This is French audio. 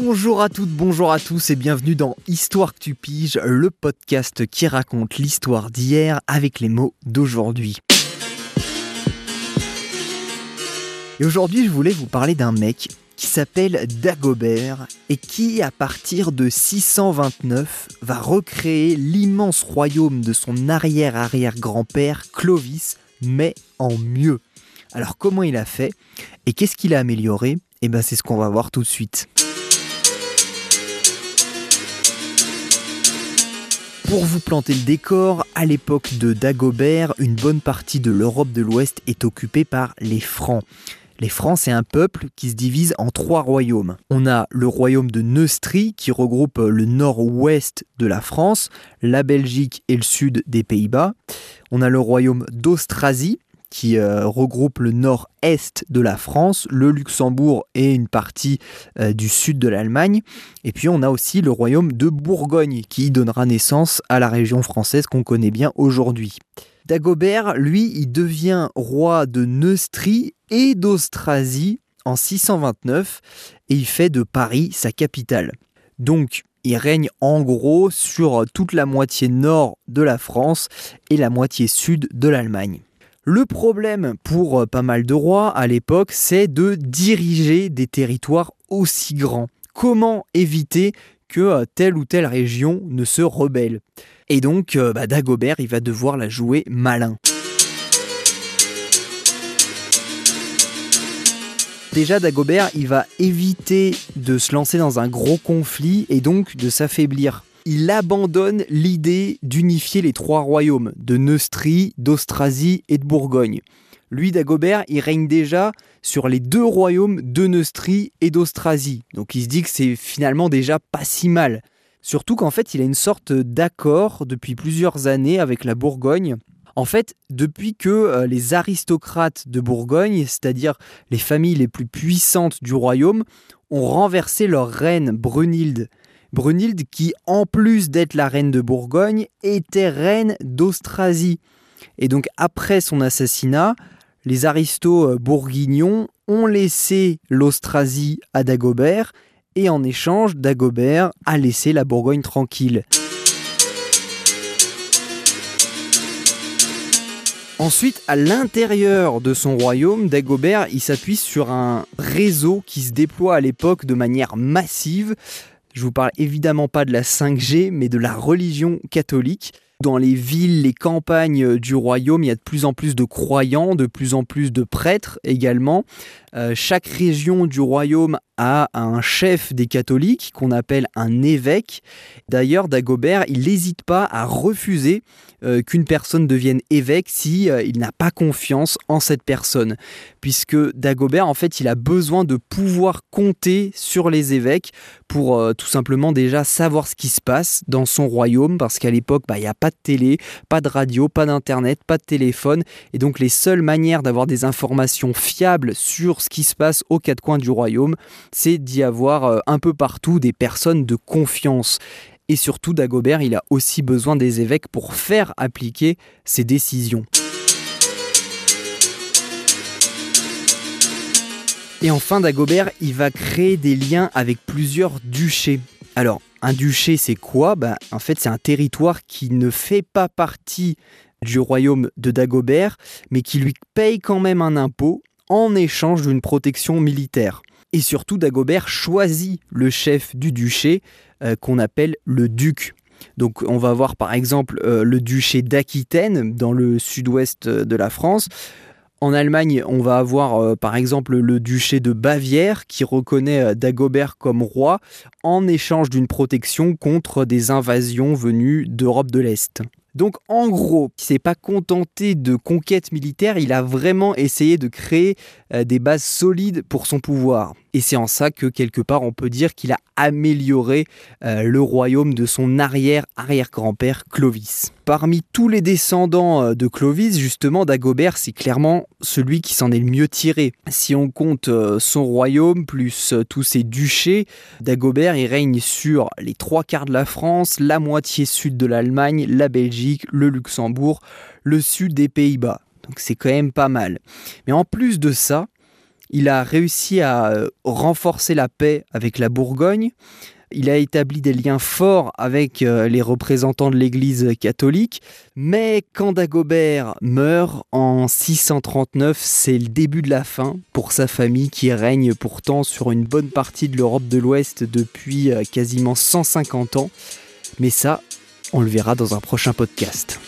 Bonjour à toutes, bonjour à tous et bienvenue dans Histoire que tu piges, le podcast qui raconte l'histoire d'hier avec les mots d'aujourd'hui. Et aujourd'hui, je voulais vous parler d'un mec qui s'appelle Dagobert et qui, à partir de 629, va recréer l'immense royaume de son arrière-arrière-grand-père Clovis, mais en mieux. Alors comment il a fait et qu'est-ce qu'il a amélioré? Eh bien c'est ce qu'on va voir tout de suite. Pour vous planter le décor, à l'époque de Dagobert, une bonne partie de l'Europe de l'Ouest est occupée par les Francs. Les Francs, c'est un peuple qui se divise en trois royaumes. On a le royaume de Neustrie qui regroupe le nord-ouest de la France, la Belgique et le sud des Pays-Bas. On a le royaume d'Austrasie qui euh, regroupe le nord-est de la France, le Luxembourg et une partie euh, du sud de l'Allemagne. Et puis on a aussi le royaume de Bourgogne qui donnera naissance à la région française qu'on connaît bien aujourd'hui. Dagobert, lui, il devient roi de Neustrie et d'Austrasie en 629 et il fait de Paris sa capitale. Donc il règne en gros sur toute la moitié nord de la France et la moitié sud de l'Allemagne. Le problème pour pas mal de rois à l'époque, c'est de diriger des territoires aussi grands. Comment éviter que telle ou telle région ne se rebelle? Et donc, euh, bah, Dagobert, il va devoir la jouer malin. Déjà, Dagobert, il va éviter de se lancer dans un gros conflit et donc de s'affaiblir il abandonne l'idée d'unifier les trois royaumes de Neustrie, d'Austrasie et de Bourgogne. Lui, Dagobert, il règne déjà sur les deux royaumes de Neustrie et d'Austrasie. Donc il se dit que c'est finalement déjà pas si mal. Surtout qu'en fait, il a une sorte d'accord depuis plusieurs années avec la Bourgogne. En fait, depuis que euh, les aristocrates de Bourgogne, c'est-à-dire les familles les plus puissantes du royaume, ont renversé leur reine Brunhilde Brunhilde qui, en plus d'être la reine de Bourgogne, était reine d'Austrasie. Et donc après son assassinat, les aristos euh, bourguignons ont laissé l'Austrasie à Dagobert, et en échange, Dagobert a laissé la Bourgogne tranquille. Ensuite, à l'intérieur de son royaume, Dagobert s'appuie sur un réseau qui se déploie à l'époque de manière massive. Je vous parle évidemment pas de la 5G, mais de la religion catholique. Dans les villes, les campagnes du royaume, il y a de plus en plus de croyants, de plus en plus de prêtres également. Euh, chaque région du royaume a un chef des catholiques qu'on appelle un évêque. D'ailleurs, Dagobert, il n'hésite pas à refuser euh, qu'une personne devienne évêque si euh, il n'a pas confiance en cette personne, puisque Dagobert, en fait, il a besoin de pouvoir compter sur les évêques pour tout simplement déjà savoir ce qui se passe dans son royaume, parce qu'à l'époque, bah, il n'y a pas de télé, pas de radio, pas d'internet, pas de téléphone, et donc les seules manières d'avoir des informations fiables sur ce qui se passe aux quatre coins du royaume, c'est d'y avoir euh, un peu partout des personnes de confiance. Et surtout, Dagobert, il a aussi besoin des évêques pour faire appliquer ses décisions. Et enfin, Dagobert, il va créer des liens avec plusieurs duchés. Alors, un duché, c'est quoi? Bah, En fait, c'est un territoire qui ne fait pas partie du royaume de Dagobert, mais qui lui paye quand même un impôt en échange d'une protection militaire. Et surtout, Dagobert choisit le chef du duché euh, qu'on appelle le duc. Donc on va voir par exemple euh, le duché d'Aquitaine dans le sud-ouest de la France. En Allemagne, on va avoir euh, par exemple le duché de Bavière qui reconnaît Dagobert comme roi en échange d'une protection contre des invasions venues d'Europe de l'Est. Donc en gros, il s'est pas contenté de conquêtes militaires, il a vraiment essayé de créer euh, des bases solides pour son pouvoir. Et c'est en ça que quelque part on peut dire qu'il a amélioré euh, le royaume de son arrière-arrière-grand-père Clovis. Parmi tous les descendants euh, de Clovis, justement, Dagobert, c'est clairement celui qui s'en est le mieux tiré. Si on compte son royaume plus tous ses duchés, Dagobert il règne sur les trois quarts de la France, la moitié sud de l'Allemagne, la Belgique, le Luxembourg, le sud des Pays-Bas. Donc c'est quand même pas mal. Mais en plus de ça, Il a réussi à euh, renforcer la paix avec la Bourgogne. Il a établi des liens forts avec euh, les représentants de l'Église catholique, mais quand Dagobert meurt en 639, c'est le début de la fin pour sa famille qui règne pourtant sur une bonne partie de l'Europe de l'Ouest depuis euh, quasiment 150 ans. Mais ça, on le verra dans un prochain podcast.